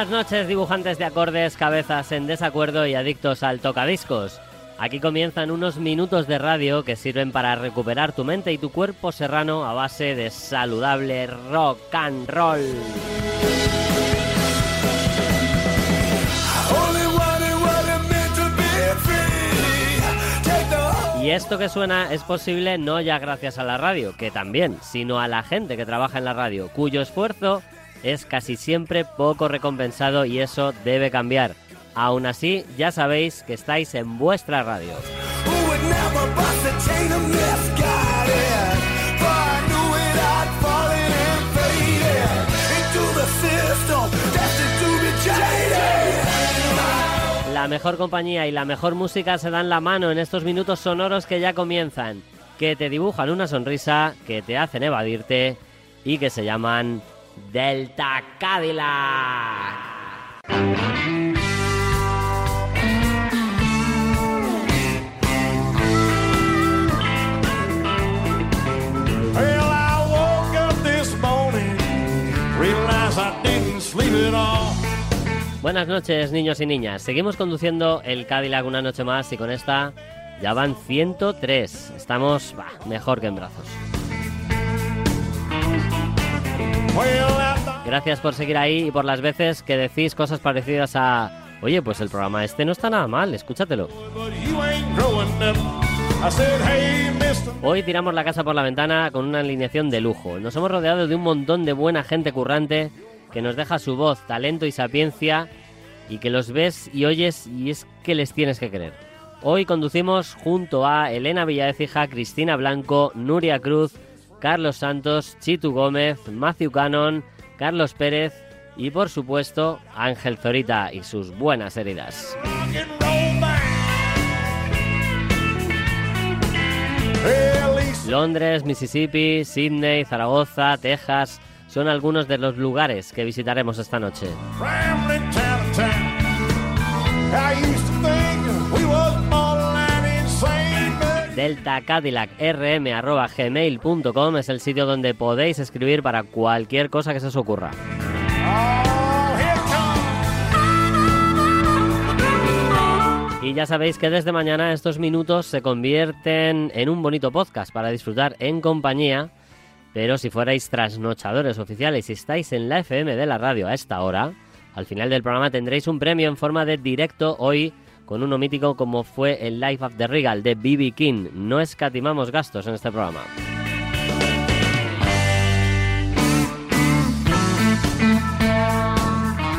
Buenas noches, dibujantes de acordes, cabezas en desacuerdo y adictos al tocadiscos. Aquí comienzan unos minutos de radio que sirven para recuperar tu mente y tu cuerpo serrano a base de saludable rock and roll. Y esto que suena es posible no ya gracias a la radio, que también, sino a la gente que trabaja en la radio, cuyo esfuerzo es casi siempre poco recompensado y eso debe cambiar. Aún así, ya sabéis que estáis en vuestra radio. La mejor compañía y la mejor música se dan la mano en estos minutos sonoros que ya comienzan, que te dibujan una sonrisa, que te hacen evadirte y que se llaman Delta Cadillac. Buenas noches, niños y niñas. Seguimos conduciendo el Cadillac una noche más y con esta ya van 103. Estamos mejor que en brazos. Gracias por seguir ahí y por las veces que decís cosas parecidas a... Oye, pues el programa este no está nada mal, escúchatelo. Hoy tiramos la casa por la ventana con una alineación de lujo. Nos hemos rodeado de un montón de buena gente currante que nos deja su voz, talento y sapiencia y que los ves y oyes y es que les tienes que creer. Hoy conducimos junto a Elena Villadecija, Cristina Blanco, Nuria Cruz, Carlos Santos, Chitu Gómez, Matthew Cannon, Carlos Pérez y por supuesto Ángel Zorita y sus buenas heridas. Londres, Mississippi, Sydney, Zaragoza, Texas son algunos de los lugares que visitaremos esta noche. deltacadillacrm.gmail.com es el sitio donde podéis escribir para cualquier cosa que se os ocurra. Y ya sabéis que desde mañana estos minutos se convierten en un bonito podcast para disfrutar en compañía. Pero si fuerais trasnochadores oficiales y estáis en la FM de la radio a esta hora, al final del programa tendréis un premio en forma de directo hoy con uno mítico como fue el Life of the Regal de B.B. King. No escatimamos gastos en este programa.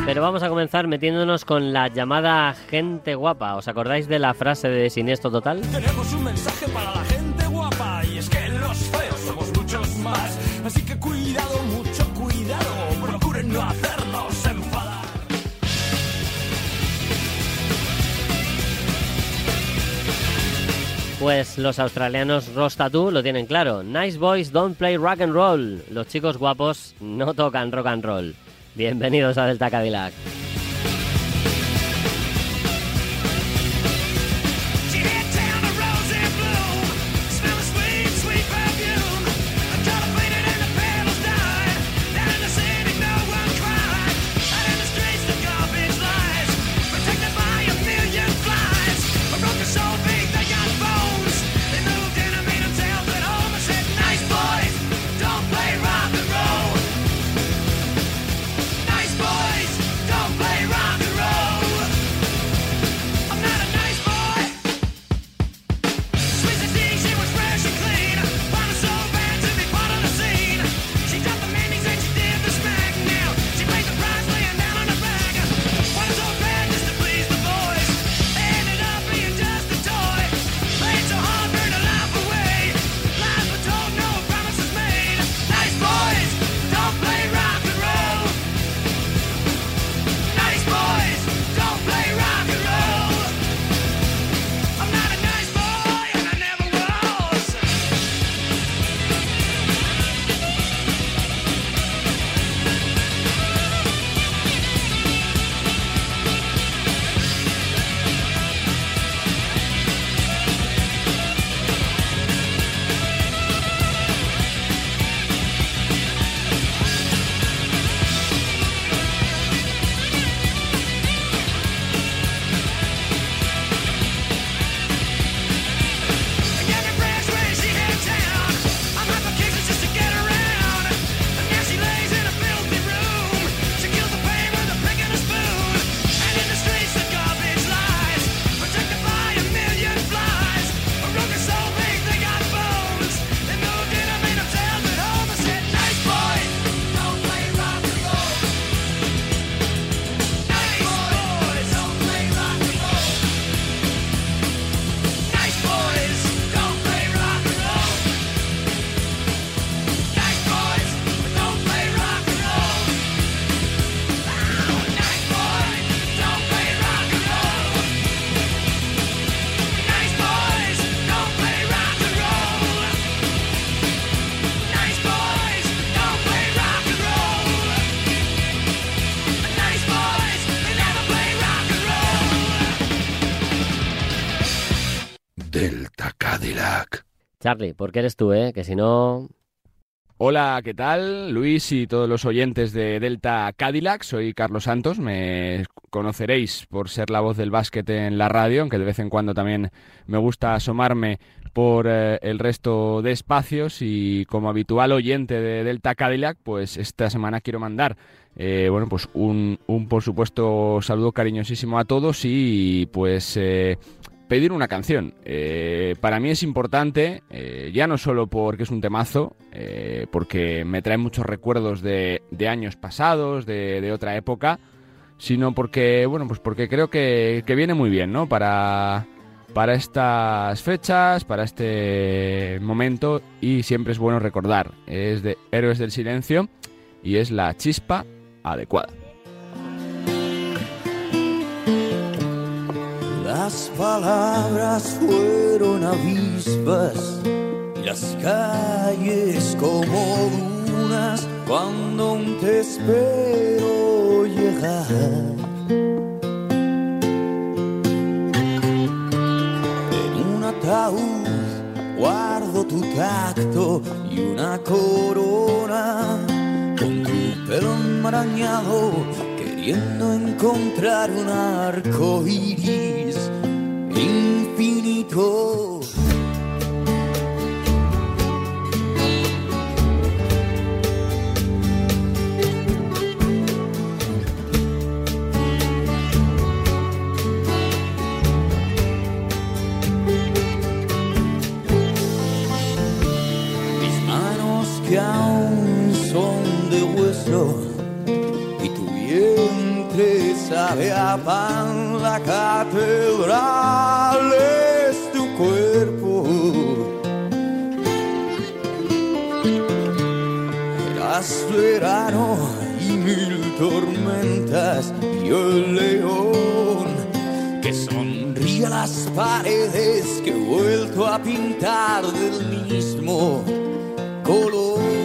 Pero vamos a comenzar metiéndonos con la llamada gente guapa. ¿Os acordáis de la frase de Siniestro Total? Tenemos un mensaje para la gente guapa y es que los feos somos muchos más. Así que cuidado, mucho cuidado, procuren no hacernos Pues los australianos Rostatu lo tienen claro. Nice boys don't play rock and roll. Los chicos guapos no tocan rock and roll. Bienvenidos a Delta Cadillac. Charlie, ¿por qué eres tú, eh? Que si no... Hola, ¿qué tal? Luis y todos los oyentes de Delta Cadillac. Soy Carlos Santos. Me conoceréis por ser la voz del básquet en la radio, aunque de vez en cuando también me gusta asomarme por eh, el resto de espacios y como habitual oyente de Delta Cadillac, pues esta semana quiero mandar eh, bueno, pues un, un, por supuesto saludo cariñosísimo a todos y pues eh, pedir una canción. Eh, para mí es importante, eh, ya no solo porque es un temazo, eh, porque me trae muchos recuerdos de, años pasados, de, otra época, sino porque, bueno, pues porque creo que, viene muy bien, ¿no? Para estas fechas, para este momento, y siempre es bueno recordar. Es de Héroes del Silencio y es la chispa adecuada. Las palabras fueron avispas y las calles como dunas cuando aún te espero llegar. En un ataúd guardo tu tacto y una corona con tu pelo enmarañado queriendo encontrar un arco iris infinito. Mis manos que aún son de hueso y tu vientre sabe a pan, la catedral verano y mil tormentas y el león que sonríe las paredes que he vuelto a pintar del mismo color.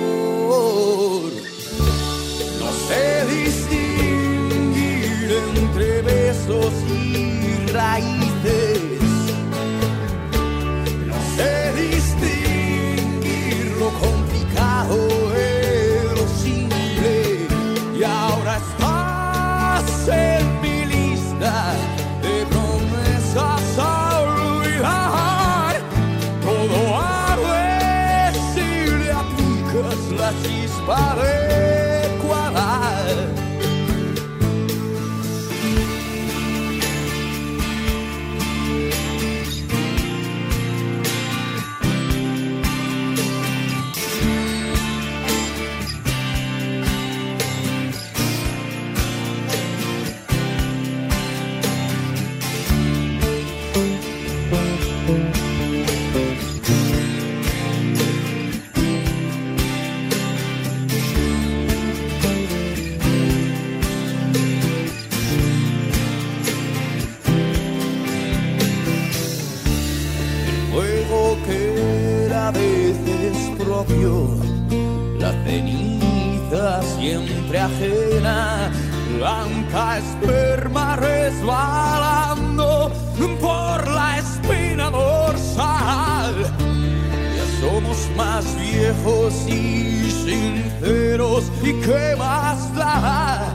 Y sinceros, ¿y qué más da?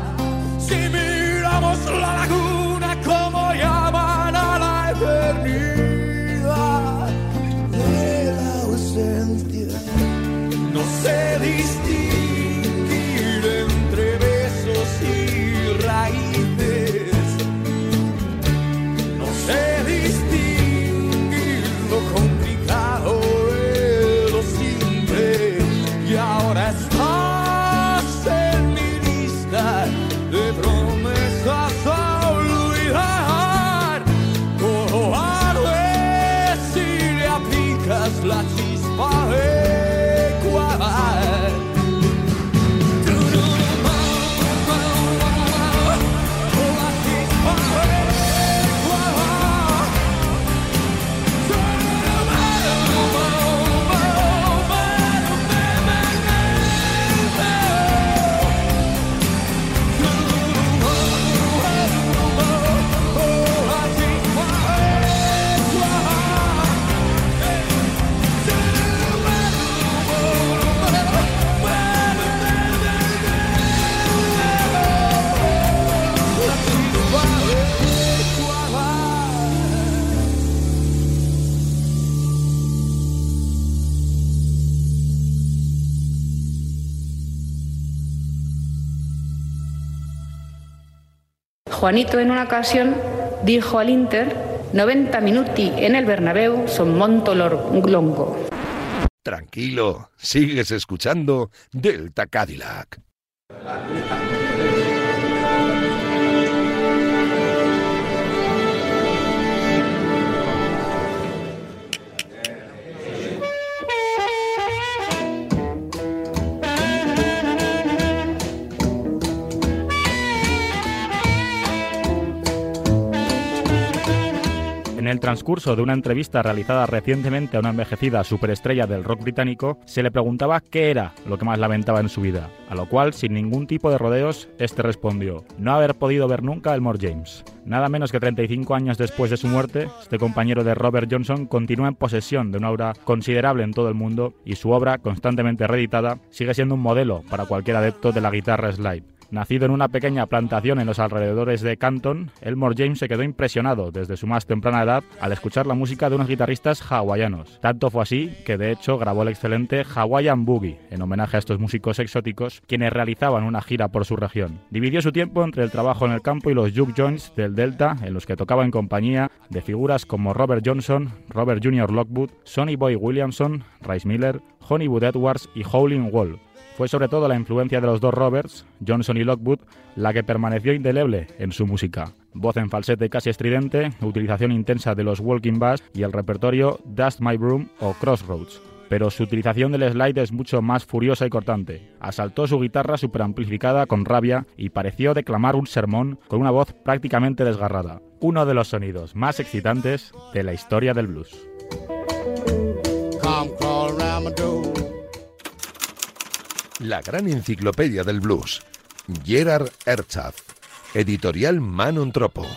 Juanito en una ocasión dijo al Inter 90 minuti en el Bernabéu son monto longo. Tranquilo, sigues escuchando Delta Cadillac. En el transcurso de una entrevista realizada recientemente a una envejecida superestrella del rock británico, se le preguntaba qué era lo que más lamentaba en su vida, a lo cual, sin ningún tipo de rodeos, este respondió, no haber podido ver nunca Elmore James. Nada menos que 35 años después de su muerte, este compañero de Robert Johnson continúa en posesión de una aura considerable en todo el mundo y su obra, constantemente reeditada, sigue siendo un modelo para cualquier adepto de la guitarra slide. Nacido en una pequeña plantación en los alrededores de Canton, Elmore James se quedó impresionado desde su más temprana edad al escuchar la música de unos guitarristas hawaianos. Tanto fue así que de hecho grabó el excelente Hawaiian Boogie en homenaje a estos músicos exóticos quienes realizaban una gira por su región. Dividió su tiempo entre el trabajo en el campo y los juke joints del Delta en los que tocaba en compañía de figuras como Robert Johnson, Robert Jr. Lockwood, Sonny Boy Williamson, Rice Miller, Honeywood Edwards y Howlin' Wolf. Fue sobre todo la influencia de los dos Roberts, Johnson y Lockwood, la que permaneció indeleble en su música. Voz en falsete casi estridente, utilización intensa de los walking bass y el repertorio Dust My Broom o Crossroads. Pero su utilización del slide es mucho más furiosa y cortante. Asaltó su guitarra superamplificada con rabia y pareció declamar un sermón con una voz prácticamente desgarrada. Uno de los sonidos más excitantes de la historia del blues. La gran enciclopedia del blues. Gerard Herzog. Editorial Manon Tropo.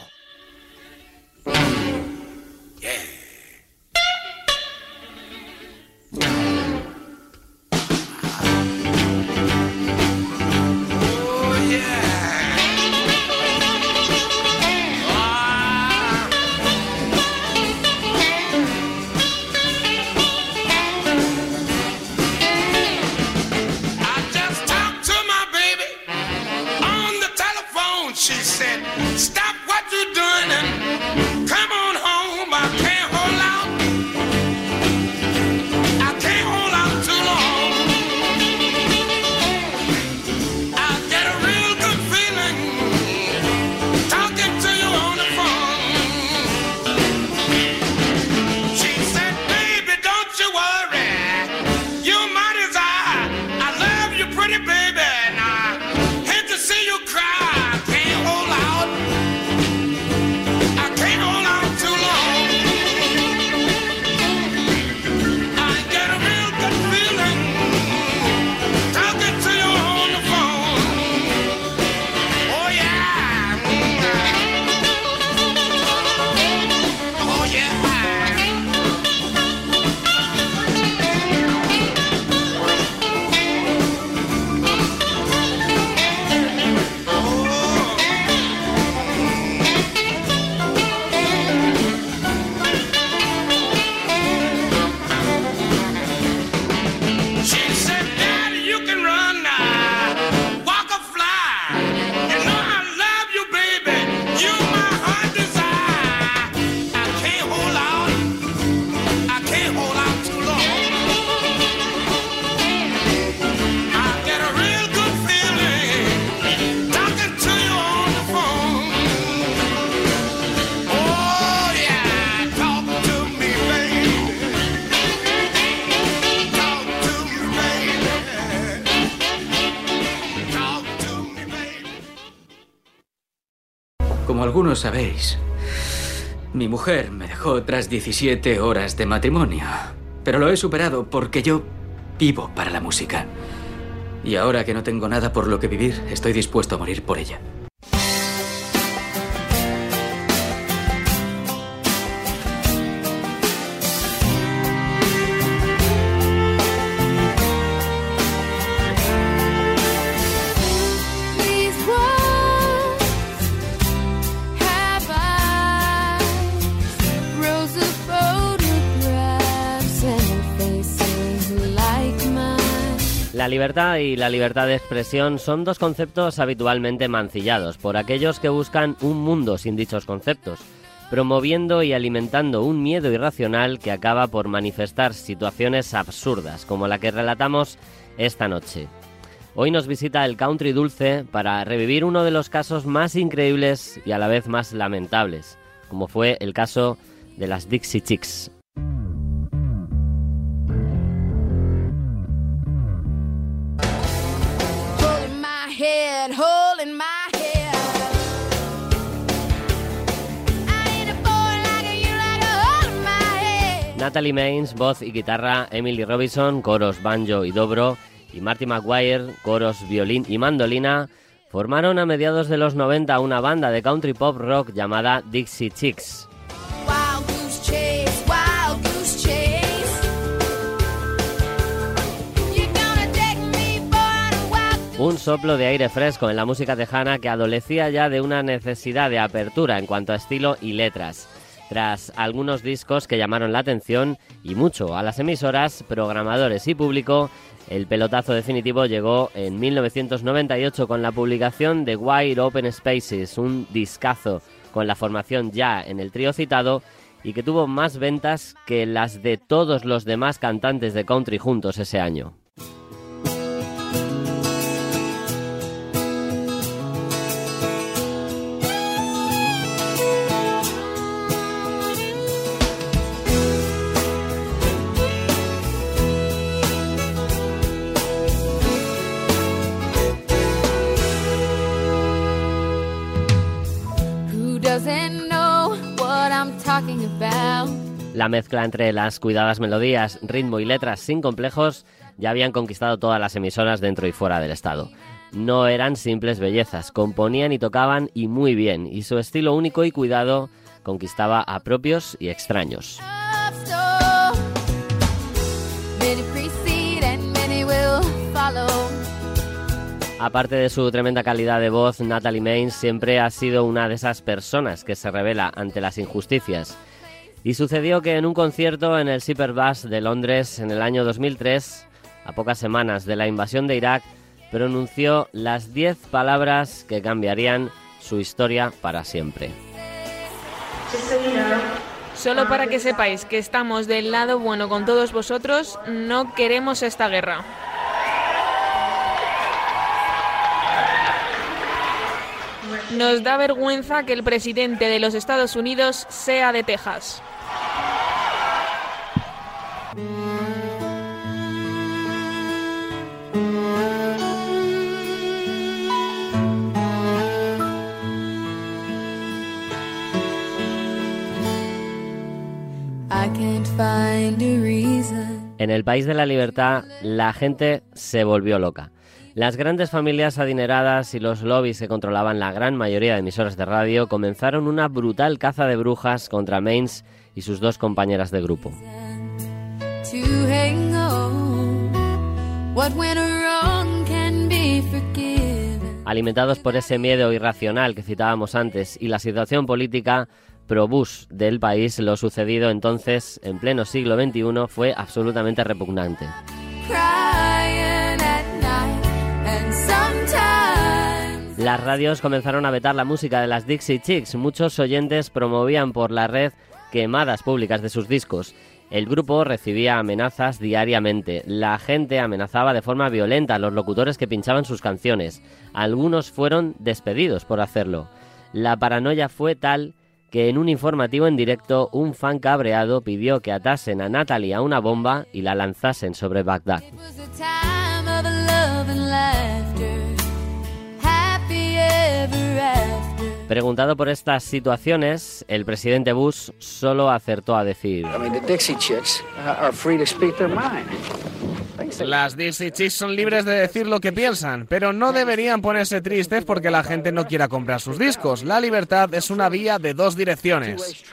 Algunos sabéis, mi mujer me dejó tras 17 horas de matrimonio. Pero lo he superado porque yo vivo para la música. Y ahora que no tengo nada por lo que vivir, estoy dispuesto a morir por ella. La libertad y la libertad de expresión son dos conceptos habitualmente mancillados por aquellos que buscan un mundo sin dichos conceptos, promoviendo y alimentando un miedo irracional que acaba por manifestar situaciones absurdas, como la que relatamos esta noche. Hoy nos visita el country dulce para revivir uno de los casos más increíbles y a la vez más lamentables, como fue el caso de las Dixie Chicks. Natalie Maines, voz y guitarra, Emily Robinson, coros, banjo y dobro, y Marty McGuire, coros, violín y mandolina, formaron a mediados de los 90 una banda de country pop rock llamada Dixie Chicks. Un soplo de aire fresco en la música tejana que adolecía ya de una necesidad de apertura en cuanto a estilo y letras. Tras algunos discos que llamaron la atención y mucho a las emisoras, programadores y público, el pelotazo definitivo llegó en 1998 con la publicación de Wide Open Spaces, un discazo con la formación ya en el trío citado y que tuvo más ventas que las de todos los demás cantantes de country juntos ese año. La mezcla entre las cuidadas melodías, ritmo y letras sin complejos ya habían conquistado todas las emisoras dentro y fuera del estado. No eran simples bellezas, componían y tocaban y muy bien, y su estilo único y cuidado conquistaba a propios y extraños. Aparte de su tremenda calidad de voz, Natalie Maines siempre ha sido una de esas personas que se revela ante las injusticias. Y sucedió que en un concierto en el Superbus de Londres en el año 2003, a pocas semanas de la invasión de Irak, pronunció las 10 palabras que cambiarían su historia para siempre. Solo para que sepáis que estamos del lado bueno con todos vosotros, no queremos esta guerra. Nos da vergüenza que el presidente de los Estados Unidos sea de Texas. En el país de la libertad, la gente se volvió loca. Las grandes familias adineradas y los lobbies que controlaban la gran mayoría de emisoras de radio comenzaron una brutal caza de brujas contra Maines y sus dos compañeras de grupo. Alimentados por ese miedo irracional que citábamos antes y la situación política pro-Bush del país, lo sucedido entonces, en pleno siglo XXI, fue absolutamente repugnante. Las radios comenzaron a vetar la música de las Dixie Chicks. Muchos oyentes promovían por la red quemadas públicas de sus discos. El grupo recibía amenazas diariamente. La gente amenazaba de forma violenta a los locutores que pinchaban sus canciones. Algunos fueron despedidos por hacerlo. La paranoia fue tal que en un informativo en directo un fan cabreado pidió que atasen a Natalie a una bomba y la lanzasen sobre Bagdad. Preguntado por estas situaciones, el presidente Bush solo acertó a decir... I mean, the Dixie Chicks are free to speak their mind. Las Dixie Chicks son libres de decir lo que piensan, pero no deberían ponerse tristes porque la gente no quiera comprar sus discos. La libertad es una vía de dos direcciones.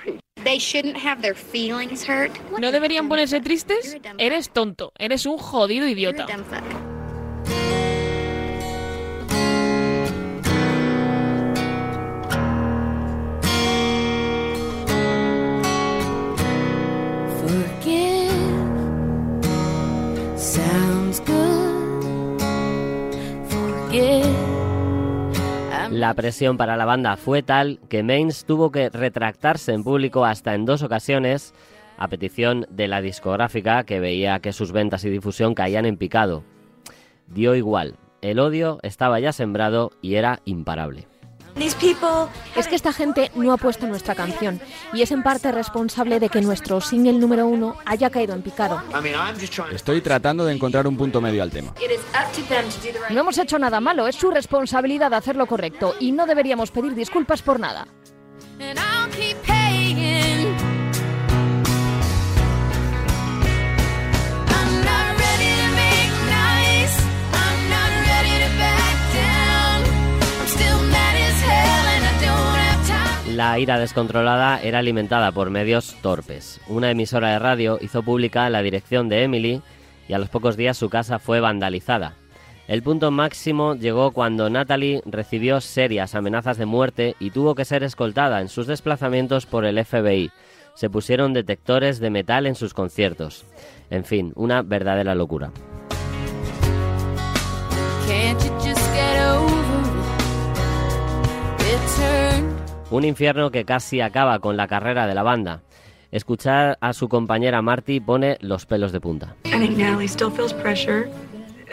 They shouldn't have their feelings hurt. ¿No deberían ponerse tristes? Eres tonto, eres un jodido idiota. La presión para la banda fue tal que Maines tuvo que retractarse en público hasta en dos ocasiones a petición de la discográfica que veía que sus ventas y difusión caían en picado. Dio igual, el odio estaba ya sembrado y era imparable. Es que esta gente no ha puesto nuestra canción y es en parte responsable de que nuestro single número uno haya caído en picado. Estoy tratando de encontrar un punto medio al tema. No hemos hecho nada malo, es su responsabilidad hacer lo correcto y no deberíamos pedir disculpas por nada. La ira descontrolada era alimentada por medios torpes. Una emisora de radio hizo pública la dirección de Emily y a los pocos días su casa fue vandalizada. El punto máximo llegó cuando Natalie recibió serias amenazas de muerte y tuvo que ser escoltada en sus desplazamientos por el FBI. Se pusieron detectores de metal en sus conciertos. En fin, una verdadera locura. Un infierno que casi acaba con la carrera de la banda. Escuchar a su compañera Marty pone los pelos de punta. I think Natalie still feels pressure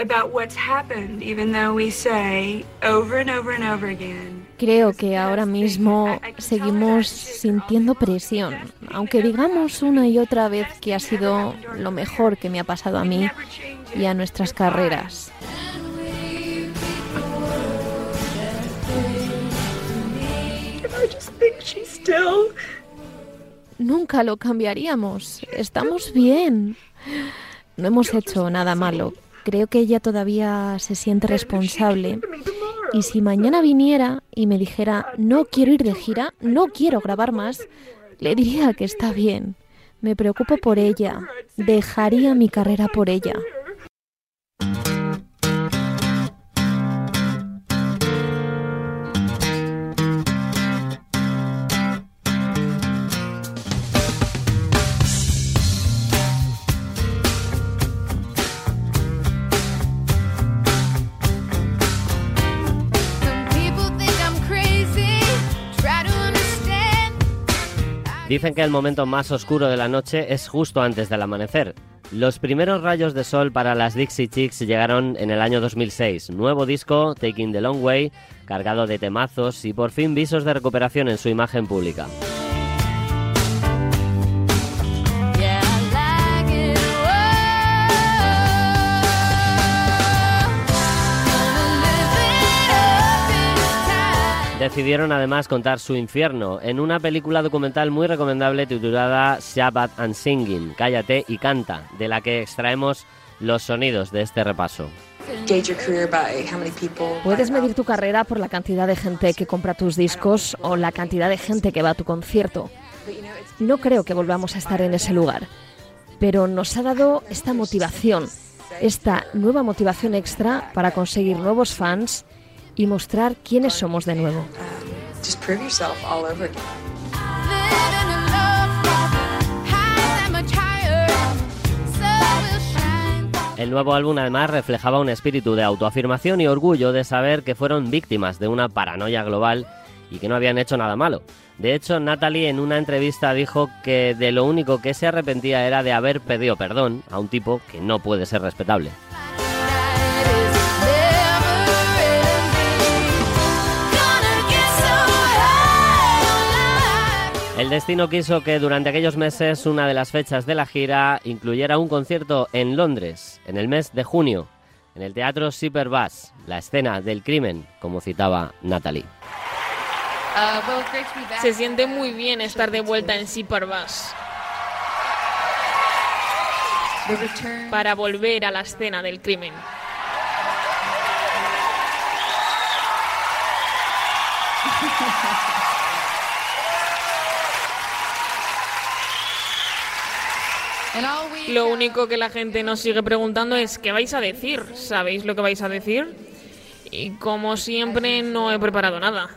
about what's happened, even though we say over and over and over again. Creo que ahora mismo seguimos sintiendo presión, aunque digamos una y otra vez que ha sido lo mejor que me ha pasado a mí y a nuestras carreras. Nunca lo cambiaríamos. Estamos bien. No hemos hecho nada malo. Creo que ella todavía se siente responsable. Y si mañana viniera y me dijera, no quiero ir de gira, no quiero grabar más, le diría que está bien. Me preocupo por ella. Dejaría mi carrera por ella. Dicen que el momento más oscuro de la noche es justo antes del amanecer. Los primeros rayos de sol para las Dixie Chicks llegaron en el año 2006. Nuevo disco, Taking the Long Way, cargado de temazos y por fin visos de recuperación en su imagen pública. Decidieron además contar su infierno en una película documental muy recomendable titulada Shabbat and Singing, Cállate y Canta, de la que extraemos los sonidos de este repaso. Puedes medir tu carrera por la cantidad de gente que compra tus discos o la cantidad de gente que va a tu concierto. No creo que volvamos a estar en ese lugar, pero nos ha dado esta motivación, esta nueva motivación extra para conseguir nuevos fans y mostrar quiénes somos de nuevo. Just prove yourself all over again. El nuevo álbum además reflejaba un espíritu de autoafirmación y orgullo de saber que fueron víctimas de una paranoia global y que no habían hecho nada malo. De hecho, Natalie en una entrevista dijo que de lo único que se arrepentía era de haber pedido perdón a un tipo que no puede ser respetable. El destino quiso que durante aquellos meses una de las fechas de la gira incluyera un concierto en Londres, en el mes de junio, en el Teatro Superbus, la escena del crimen, como citaba Natalie. Se siente muy bien estar de vuelta en Superbus. Para volver a la escena del crimen. Lo único que la gente nos sigue preguntando es ¿qué vais a decir? ¿Sabéis lo que vais a decir? Y como siempre no he preparado nada.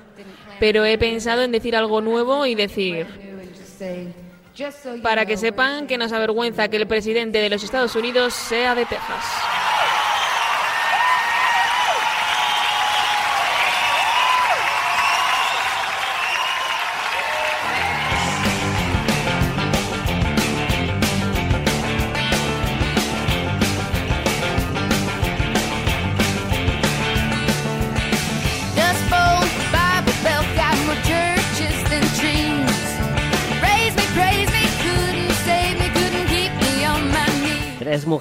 Pero he pensado en decir algo nuevo y decir para que sepan que nos avergüenza que el presidente de los Estados Unidos sea de Texas.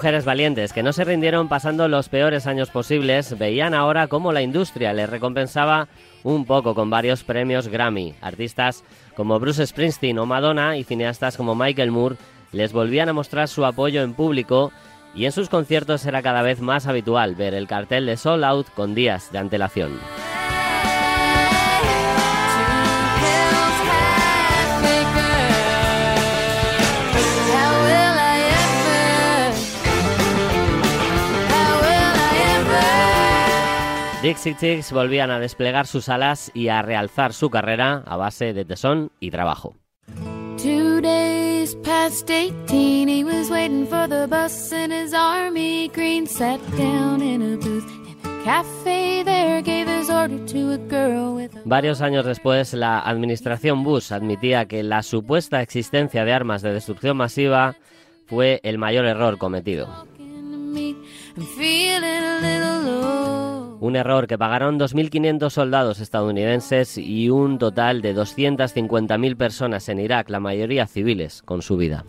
Mujeres valientes que no se rindieron pasando los peores años posibles veían ahora cómo la industria les recompensaba un poco con varios premios Grammy. Artistas como Bruce Springsteen o Madonna y cineastas como Michael Moore les volvían a mostrar su apoyo en público y en sus conciertos era cada vez más habitual ver el cartel de Soul Out con días de antelación. Dixie Chicks volvían a desplegar sus alas y a realzar su carrera a base de tesón y trabajo. Two days past 18, he was waiting for the bus in his army green. Sat down in a booth in a cafe there, gave his order to a girl with a Varios años después, la administración Bush admitía que la supuesta existencia de armas de destrucción masiva fue el mayor error cometido. Un error que pagaron 2.500 soldados estadounidenses y un total de 250.000 personas en Irak, la mayoría civiles, con su vida.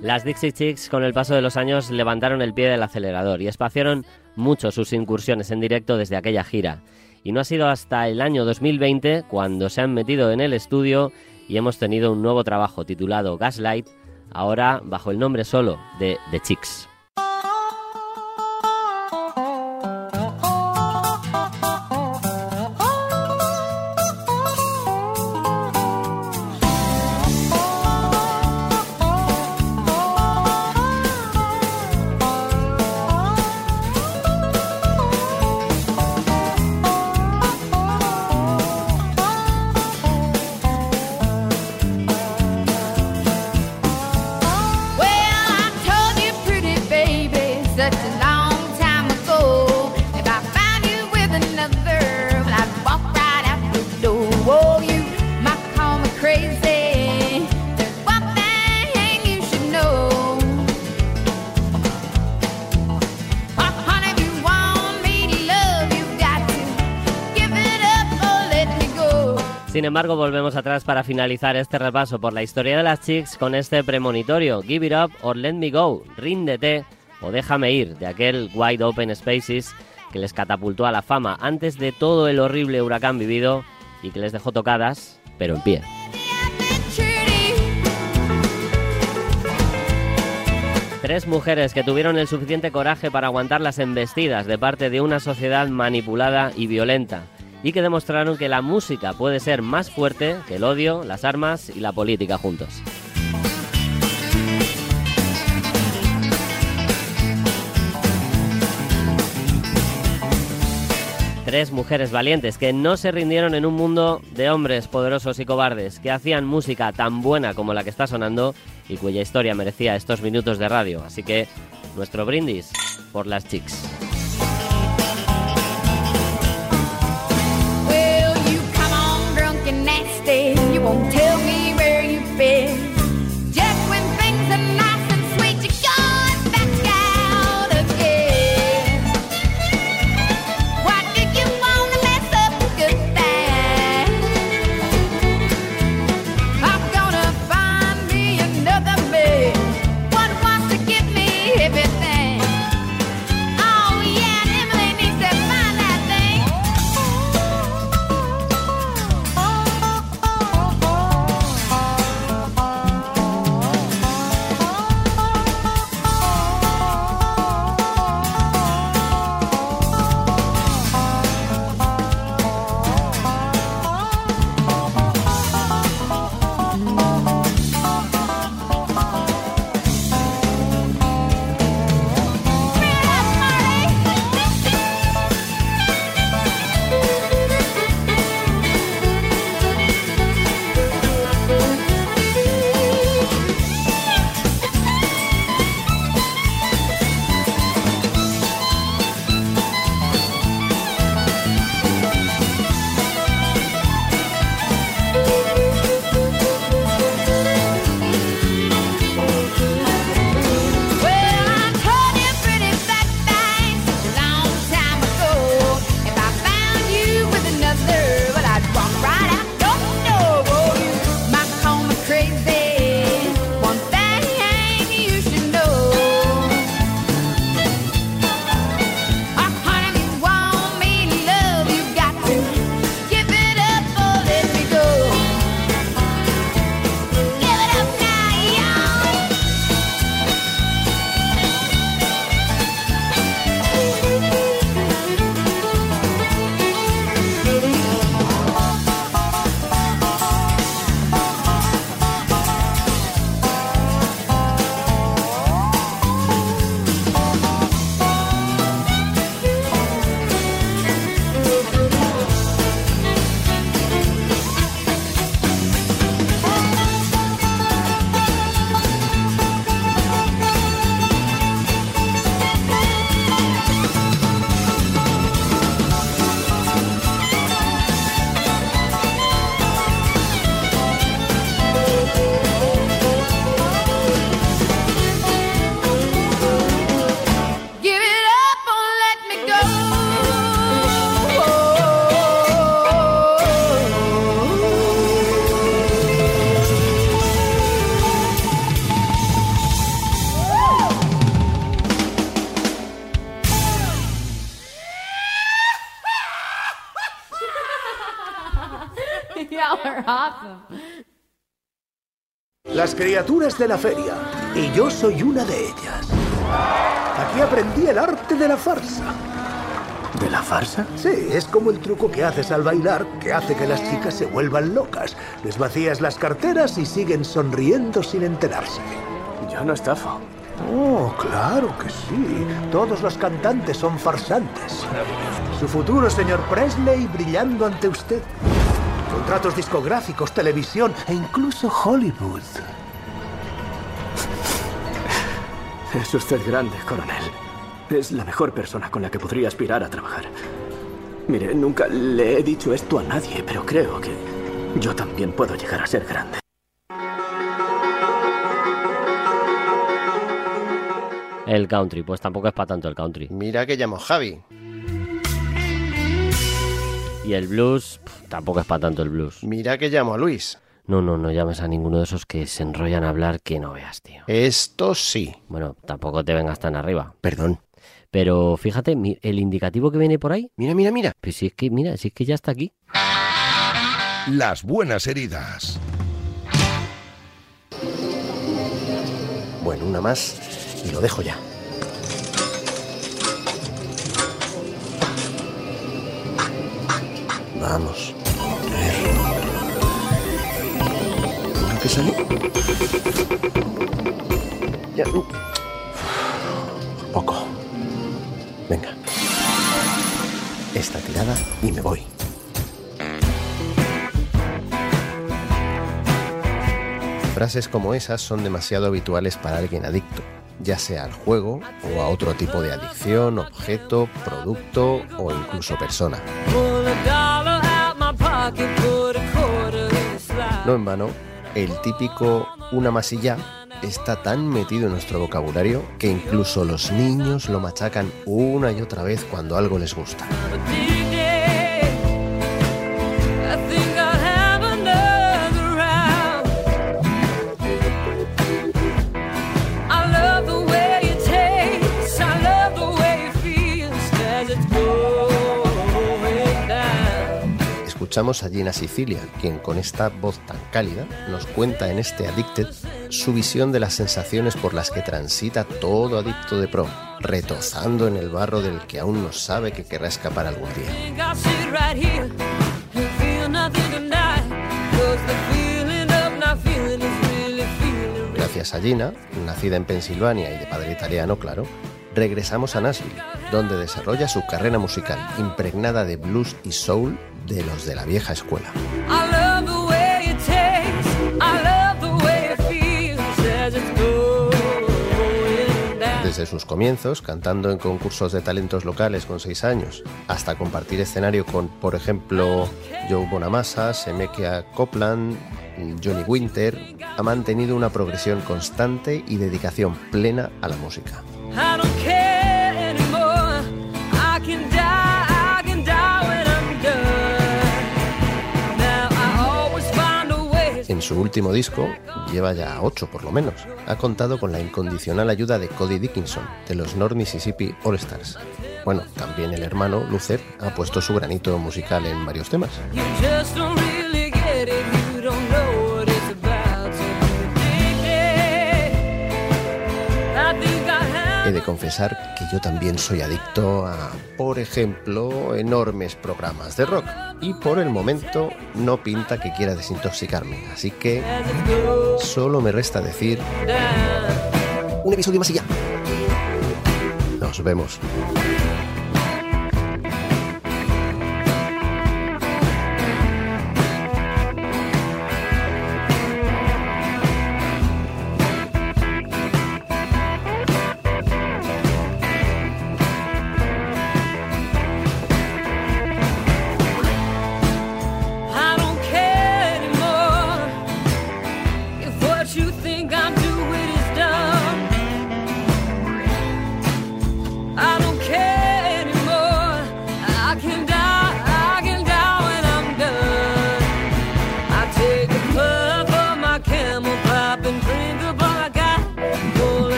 Las Dixie Chicks, con el paso de los años, levantaron el pie del acelerador y espaciaron mucho sus incursiones en directo desde aquella gira. Y no ha sido hasta el año 2020 cuando se han metido en el estudio y hemos tenido un nuevo trabajo titulado Gaslight, ahora bajo el nombre solo de The Chicks. Sin embargo, volvemos atrás para finalizar este repaso por la historia de las Chicks con este premonitorio. Give It Up or Let Me Go, ríndete o déjame ir, de aquel Wide Open Spaces que les catapultó a la fama antes de todo el horrible huracán vivido y que les dejó tocadas, pero en pie. Tres mujeres que tuvieron el suficiente coraje para aguantar las embestidas de parte de una sociedad manipulada y violenta y que demostraron que la música puede ser más fuerte que el odio, las armas y la política juntos. Tres mujeres valientes que no se rindieron en un mundo de hombres poderosos y cobardes, que hacían música tan buena como la que está sonando y cuya historia merecía estos minutos de radio. Así que nuestro brindis por las chicks. Las criaturas de la feria. Y yo soy una de ellas. Aquí aprendí el arte de la farsa. ¿De la farsa? Sí, es como el truco que haces al bailar que hace que las chicas se vuelvan locas. Les vacías las carteras y siguen sonriendo sin enterarse. Yo no estafo. Oh, claro que sí. Todos los cantantes son farsantes. Su futuro, señor Presley, brillando ante usted. Contratos discográficos, televisión e incluso Hollywood. Es usted grande, coronel. Es la mejor persona con la que podría aspirar a trabajar. Mire, nunca le he dicho esto a nadie, pero creo que yo también puedo llegar a ser grande. El country, pues tampoco es para tanto el country. Mira que llamo Javi. Y el blues, tampoco es para tanto el blues. Mira que llamo a Luis. No, no, no llames a ninguno de esos que se enrollan a hablar que no veas, tío. Esto sí. Bueno, tampoco te vengas tan arriba. Perdón. Pero fíjate, el indicativo que viene por ahí. Mira, mira, mira. Pues si es que, mira, si es que ya está aquí. Las buenas heridas. Bueno, una más y lo dejo ya. Vamos. A ver. ¿Ahora qué? Ya. uh. Poco. Venga. Esta tirada y me voy. Frases como esas son demasiado habituales para alguien adicto, ya sea al juego o a otro tipo de adicción, objeto, producto o incluso persona. No en vano, el típico una más y ya está tan metido en nuestro vocabulario que incluso los niños lo machacan una y otra vez cuando algo les gusta. Escuchamos a Gina Sicilia, quien con esta voz tan cálida nos cuenta en este Addicted su visión de las sensaciones por las que transita todo adicto de pro, retozando en el barro del que aún no sabe que querrá escapar algún día. Gracias a Gina, nacida en Pensilvania y de padre italiano, claro, regresamos a Nashville, donde desarrolla su carrera musical impregnada de blues y soul de los de la vieja escuela. Desde sus comienzos, cantando en concursos de talentos locales con 6 años, hasta compartir escenario con, por ejemplo, Joe Bonamassa, Semekia Copland, Johnny Winter, ha mantenido una progresión constante y dedicación plena a la música. En su último disco, lleva ya 8 por lo menos, ha contado con la incondicional ayuda de Cody Dickinson, de los North Mississippi All Stars. Bueno, también el hermano, Luther, ha puesto su granito musical en varios temas. De confesar que yo también soy adicto a, por ejemplo, enormes programas de rock. Y por el momento no pinta que quiera desintoxicarme. Así que solo me resta decir un episodio más y ya. Nos vemos.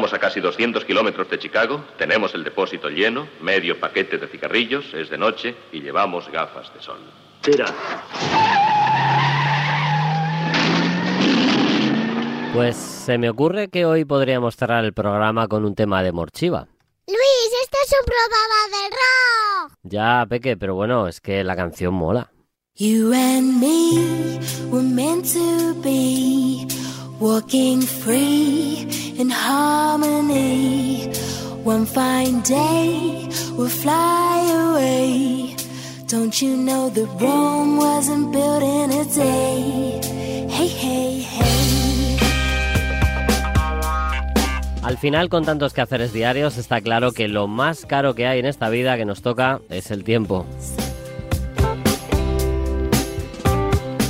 Estamos a casi 200 kilómetros de Chicago, tenemos el depósito lleno, medio paquete de cigarrillos, es de noche y llevamos gafas de sol. Tira. Pues se me ocurre que hoy podríamos cerrar el programa con un tema de Morchiva. Luis, este es un programa de rock. Ya, Peque, pero bueno, es que la canción mola. You and me were meant to be walking free in harmony. One fine day we'll fly away. Don't you know that Rome wasn't built in a day? Hey, hey, hey. Al final, con tantos quehaceres diarios, está claro que lo más caro que hay en esta vida que nos toca es el tiempo.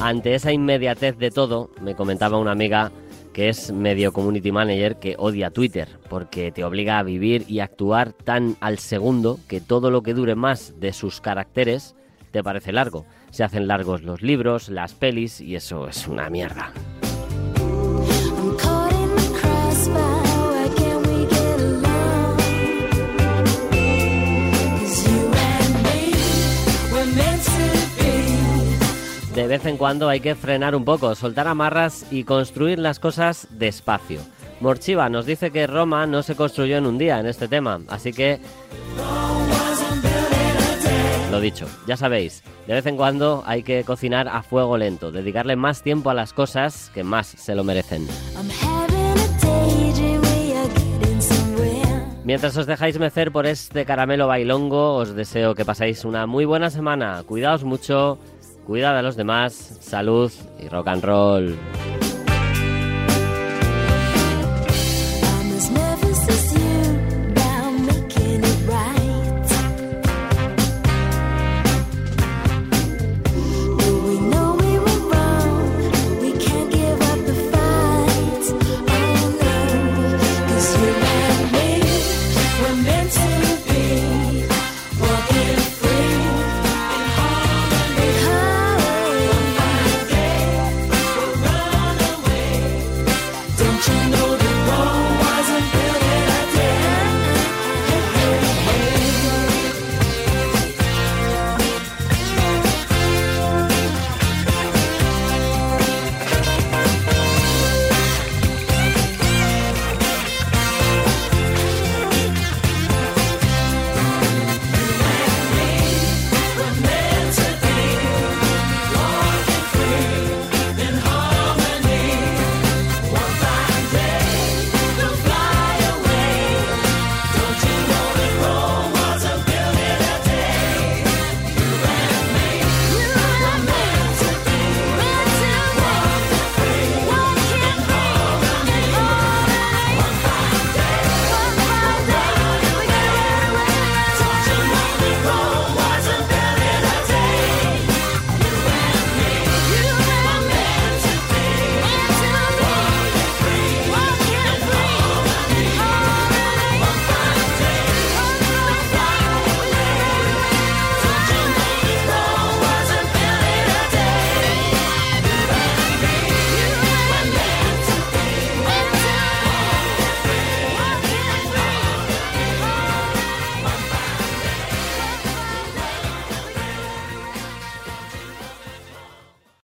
Ante esa inmediatez de todo, me comentaba una amiga que es medio community manager que odia Twitter porque te obliga a vivir y actuar tan al segundo que todo lo que dure más de sus caracteres te parece largo. Se hacen largos los libros, las pelis y eso es una mierda. De vez en cuando hay que frenar un poco, soltar amarras y construir las cosas despacio. Morchiva nos dice que Roma no se construyó en un día en este tema, así que Lo dicho, ya sabéis, de vez en cuando hay que cocinar a fuego lento, dedicarle más tiempo a las cosas que más se lo merecen. Mientras os dejáis mecer por este caramelo bailongo, os deseo que paséis una muy buena semana. Cuidaos mucho, cuidad a los demás, salud y rock and roll.